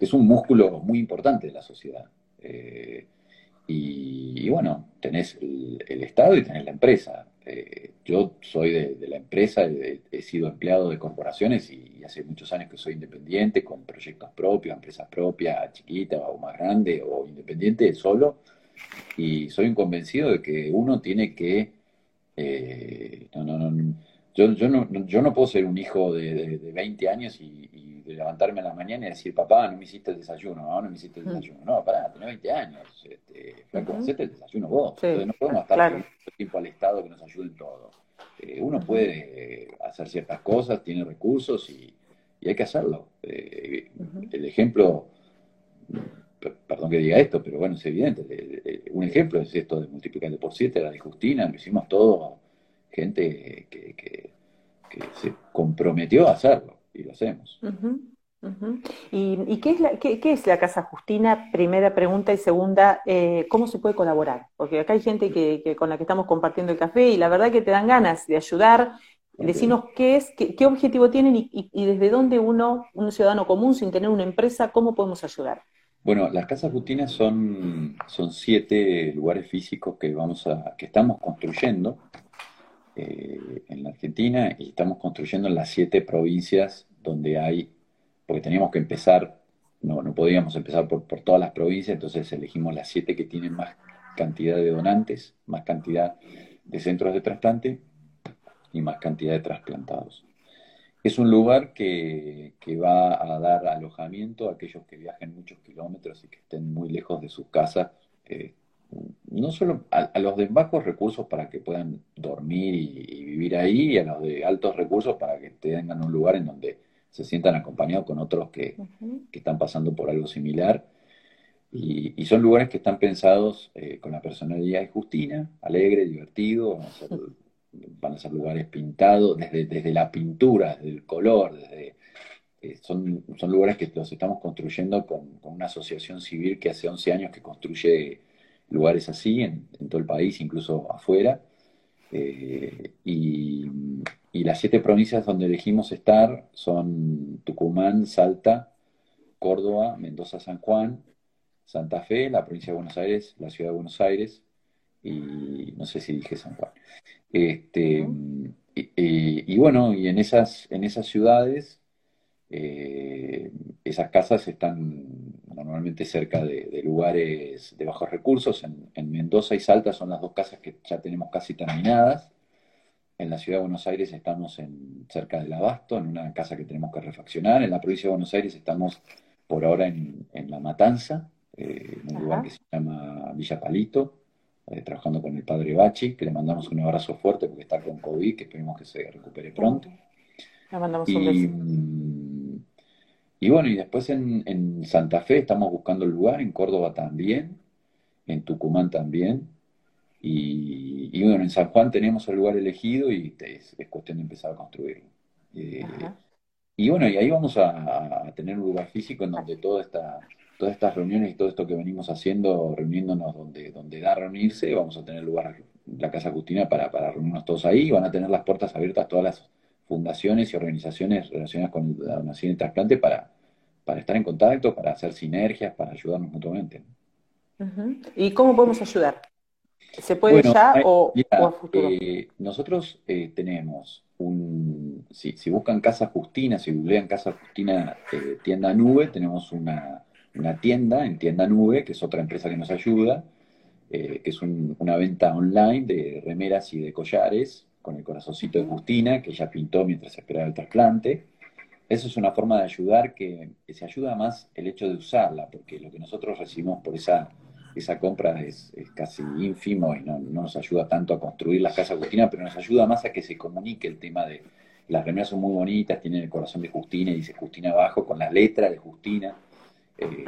es un músculo muy importante de la sociedad. Eh, y, bueno, tenés el, Estado y tenés la empresa. Eh, yo soy de, la empresa, he, sido empleado de corporaciones y, hace muchos años que soy independiente, con proyectos propios, empresas propias, chiquita o más grande, o independiente solo. Y soy un convencido de que uno tiene que... Eh, no, no, no, yo, yo, no, yo no puedo ser un hijo de, de, 20 años y, de levantarme a la mañana y decir, papá, no me hiciste el desayuno, no, no me hiciste el mm. desayuno. No, pará, tenés 20 años, este, flaco, uh el desayuno vos. Entonces no podemos estar todo el tiempo al Estado que nos ayude en todo. Eh, uno puede hacer ciertas cosas, tiene recursos y, hay que hacerlo. Eh, el ejemplo, perdón que diga esto, pero bueno, es evidente. Un ejemplo es esto de multiplicar por 7, la de Justina, lo hicimos todo, gente que, que, se comprometió a hacerlo y lo hacemos. ¿Y, qué, es la, qué, es la Casa Justina? Primera pregunta y segunda, eh, ¿cómo se puede colaborar? Porque acá hay gente que, con la que estamos compartiendo el café y la verdad que te dan ganas de ayudar. Decirnos qué es, qué, objetivo tienen y, desde dónde uno, un ciudadano común, sin tener una empresa, cómo podemos ayudar. Bueno, las casas Justinas son, son siete lugares físicos que vamos a, que estamos construyendo eh, en la Argentina y estamos construyendo en las siete provincias donde hay porque teníamos que empezar, no, no podíamos empezar por, todas las provincias, entonces elegimos las siete que tienen más cantidad de donantes, más cantidad de centros de trasplante y más cantidad de trasplantados. Es un lugar que, va a dar alojamiento a aquellos que viajen muchos kilómetros y que estén muy lejos de sus casas, eh, no solo a, los de bajos recursos para que puedan dormir y, vivir ahí, y a los de altos recursos para que tengan un lugar en donde se sientan acompañados con otros que, están pasando por algo similar. Y, son lugares que están pensados eh, con la personalidad de Justina, alegre, divertido, van a ser, lugares pintados desde, desde la pintura, desde el color, desde, eh, son, son lugares que los estamos construyendo con, una asociación civil que hace 11 años que construye lugares así en, en todo el país, incluso afuera. Eh, y, las siete provincias donde elegimos estar son Tucumán, Salta, Córdoba, Mendoza, San Juan, Santa Fe, la provincia de Buenos Aires, la ciudad de Buenos Aires y no sé si dije San Juan. Este, y, bueno, y en esas, en esas ciudades, eh, esas casas están normalmente cerca de, lugares de bajos recursos. En, Mendoza y Salta son las dos casas que ya tenemos casi terminadas. En la ciudad de Buenos Aires estamos en, cerca del Abasto, en una casa que tenemos que refaccionar. En la provincia de Buenos Aires estamos por ahora en, La Matanza, eh, en un lugar que se llama Villa Palito, eh, trabajando con el padre Bachi, que le mandamos un abrazo fuerte porque está con COVID, que esperemos que se recupere pronto. Le mandamos un beso. Y bueno, y después en, Santa Fe estamos buscando el lugar, en Córdoba también, en Tucumán también. Y, bueno, en San Juan tenemos el lugar elegido y es, cuestión de empezar a construirlo. Eh, y bueno, y ahí vamos a, tener un lugar físico en donde toda esta, todas estas reuniones y todo esto que venimos haciendo, reuniéndonos donde, donde da reunirse, vamos a tener lugar, la Casa Justina, para, para reunirnos todos ahí. Van a tener las puertas abiertas todas las fundaciones y organizaciones relacionadas con la donación y trasplante para, para estar en contacto, para hacer sinergias, para ayudarnos mutuamente. ¿Y cómo podemos ayudar? ¿Se puede ya o, a futuro? Eh, nosotros eh, tenemos un, si, buscan Casa Justina, si googlean Casa Justina eh, Tienda Nube, tenemos una, tienda en Tienda Nube, que es otra empresa que nos ayuda, que es una venta online de remeras y de collares con el corazoncito de Justina, que ella pintó mientras esperaba el trasplante. Eso es una forma de ayudar que, se ayuda más el hecho de usarla, porque lo que nosotros recibimos por esa, esa compra es, casi ínfimo y no, nos ayuda tanto a construir la casa Justina, pero nos ayuda más a que se comunique el tema de las remeras son muy bonitas, tienen el corazón de Justina y dice Justina abajo con la letra de Justina. Eh,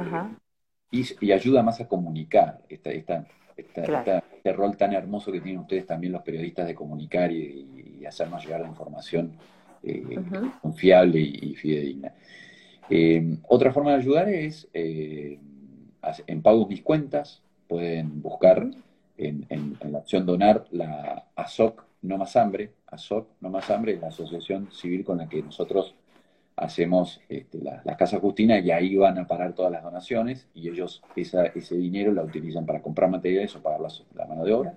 y, ayuda más a comunicar esta, esta, este rol tan hermoso que tienen ustedes también los periodistas de comunicar y, hacernos llegar la información eh, confiable y, fidedigna. Eh, otra forma de ayudar es en pagos mis cuentas, pueden buscar en, la opción donar la ASOC No Más Hambre, ASOC No Más Hambre es la asociación civil con la que nosotros hacemos este, la, Casa Justina y ahí van a parar todas las donaciones y ellos ese dinero la utilizan para comprar materiales o pagar la, mano de obra.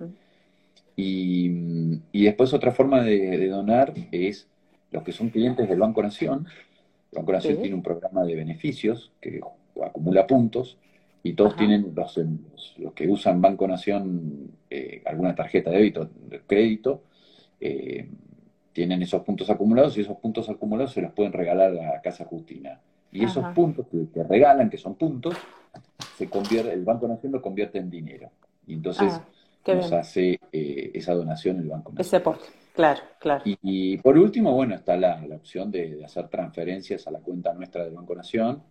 y, después otra forma de, donar es los que son clientes del Banco Nación. El Banco Nación tiene un programa de beneficios que acumula puntos y todos tienen, los, los, que usan Banco Nación, eh, alguna tarjeta de débito, de crédito, eh, tienen esos puntos acumulados y esos puntos acumulados se los pueden regalar a la Casa Justina. Y esos puntos que, regalan, que son puntos, se convierte, el Banco Nación lo convierte en dinero. Y entonces ah, nos hace eh, esa donación el Banco Nación. Ese aporte, claro, claro. Y, por último, bueno, está la, opción de, de, hacer transferencias a la cuenta nuestra del Banco Nación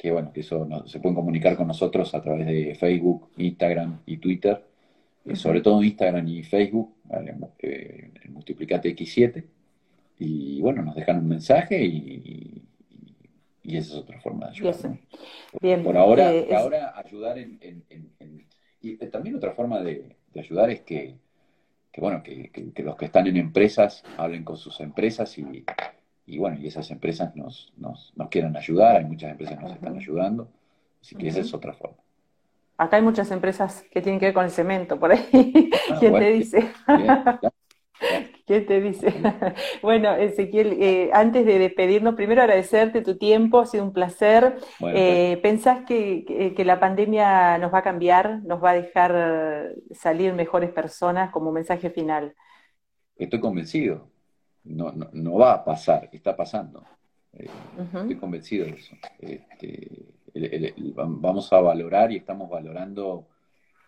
que bueno, que eso se pueden comunicar con nosotros a través de Facebook, Instagram y Twitter, eh, sobre todo Instagram y Facebook, eh, multiplicate X7, y bueno, nos dejan un mensaje y, esa es otra forma de ayudar. Bien, por ahora, eh, ahora ayudar en, y también otra forma de, ayudar es que, bueno, que, los que están en empresas hablen con sus empresas y, y bueno, y esas empresas nos, nos, nos quieren ayudar, hay muchas empresas que nos están ayudando, así que esa es otra forma. Acá hay muchas empresas que tienen que ver con el cemento, por ahí. Ah, ¿Quién te dice? ¿Quién te dice? bueno, Ezequiel, eh, antes de despedirnos, primero agradecerte tu tiempo, ha sido un placer. Eh, pues. ¿Pensás que, que, la pandemia nos va a cambiar, nos va a dejar salir mejores personas como mensaje final? Estoy convencido no, no, no va a pasar, está pasando. Eh, estoy convencido de eso. Este, vamos a valorar y estamos valorando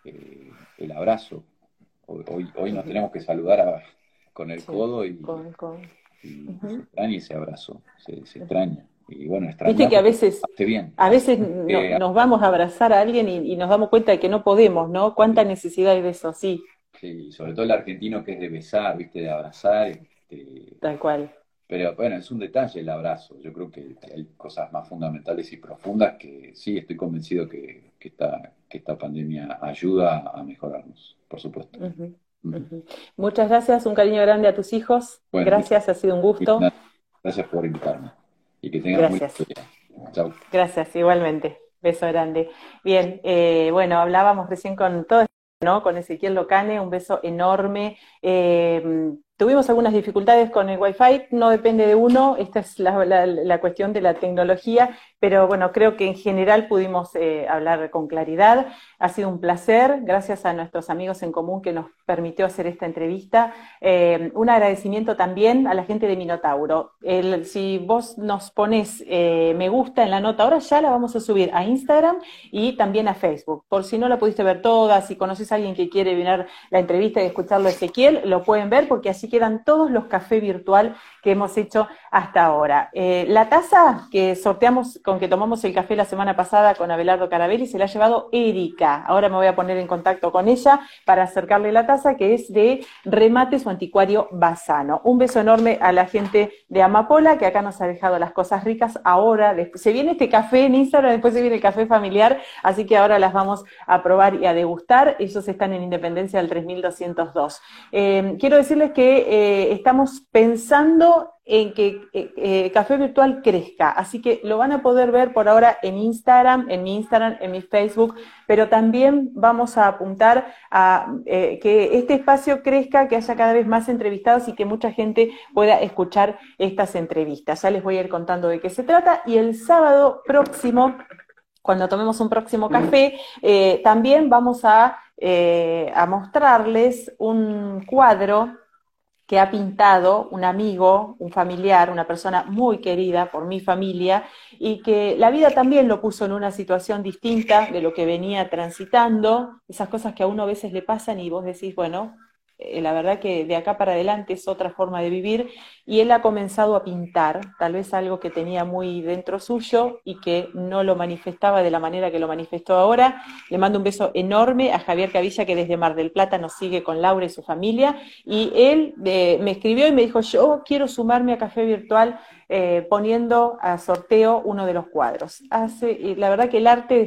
eh, el abrazo. Hoy, hoy, nos tenemos que saludar con el codo y, se extraña ese abrazo, se, extraña. Y bueno, Viste que a veces, a veces eh, nos vamos a abrazar a alguien y, y, nos damos cuenta de que no podemos, ¿no? ¿Cuánta necesidad hay de eso? Sí. Sí, sobre todo el argentino que es de besar, ¿viste? De abrazar. Este, Tal cual. Pero bueno, es un detalle el abrazo. Yo creo que hay cosas más fundamentales y profundas que sí, estoy convencido que, que, esta, que esta pandemia ayuda a mejorarnos, por supuesto. Muchas gracias, un cariño grande a tus hijos. gracias, ha sido un gusto. Gracias por invitarme. Y que tengas gracias. Chao. Gracias, igualmente. Beso grande. Bien, eh, bueno, hablábamos recién con todo ¿no? Con Ezequiel Locane, un beso enorme. Eh, Tuvimos algunas dificultades con el Wi-Fi, no depende de uno, esta es la, cuestión de la tecnología, pero bueno, creo que en general pudimos eh, hablar con claridad. Ha sido un placer, gracias a nuestros amigos en común que nos permitió hacer esta entrevista. Eh, un agradecimiento también a la gente de Minotauro. si vos nos pones eh, me gusta en la nota, ahora ya la vamos a subir a Instagram y también a Facebook. Por si no la pudiste ver toda, si conoces a alguien que quiere venir la entrevista y escucharlo Ezequiel, lo pueden ver porque así quedan todos los cafés virtual que hemos hecho hasta ahora. Eh, la taza que sorteamos, con que tomamos el café la semana pasada con Abelardo Carabelli, se la ha llevado Erika. Ahora me voy a poner en contacto con ella para acercarle la taza que es de Remates o Anticuario Basano. Un beso enorme a la gente de Amapola que acá nos ha dejado las cosas ricas. Ahora se viene este café en Instagram, después se viene el café familiar, así que ahora las vamos a probar y a degustar. Ellos están en Independencia del 3202. Eh, quiero decirles que eh, estamos pensando en que eh, eh, Café Virtual crezca. Así que lo van a poder ver por ahora en Instagram, en mi Instagram, en mi Facebook, pero también vamos a apuntar a eh, que este espacio crezca, que haya cada vez más entrevistados y que mucha gente pueda escuchar estas entrevistas. Ya les voy a ir contando de qué se trata y el sábado próximo cuando tomemos un próximo café, también vamos a, a mostrarles un cuadro que ha pintado un amigo, un familiar, una persona muy querida por mi familia y que la vida también lo puso en una situación distinta de lo que venía transitando, esas cosas que a uno a veces le pasan y vos decís, bueno, la verdad que de acá para adelante es otra forma de vivir y él ha comenzado a pintar, tal vez algo que tenía muy dentro suyo y que no lo manifestaba de la manera que lo manifestó ahora. Le mando un beso enorme a Javier Cavilla que desde Mar del Plata nos sigue con Laura y su familia y él eh, me escribió y me dijo, yo quiero sumarme a Café Virtual eh, poniendo a sorteo uno de los cuadros. Hace, la verdad que el arte